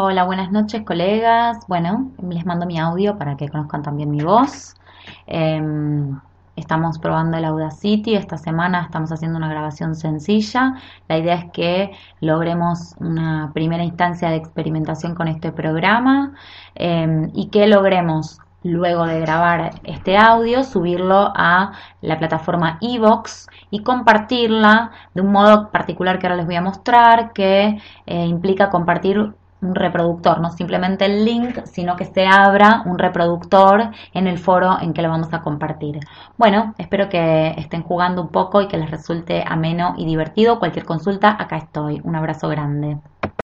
Hola, buenas noches colegas. Bueno, les mando mi audio para que conozcan también mi voz. Eh, estamos probando el Audacity. Esta semana estamos haciendo una grabación sencilla. La idea es que logremos una primera instancia de experimentación con este programa eh, y que logremos luego de grabar este audio, subirlo a la plataforma Evox y compartirla de un modo particular que ahora les voy a mostrar, que eh, implica compartir un reproductor, no simplemente el link, sino que se abra un reproductor en el foro en que lo vamos a compartir. Bueno, espero que estén jugando un poco y que les resulte ameno y divertido. Cualquier consulta, acá estoy. Un abrazo grande.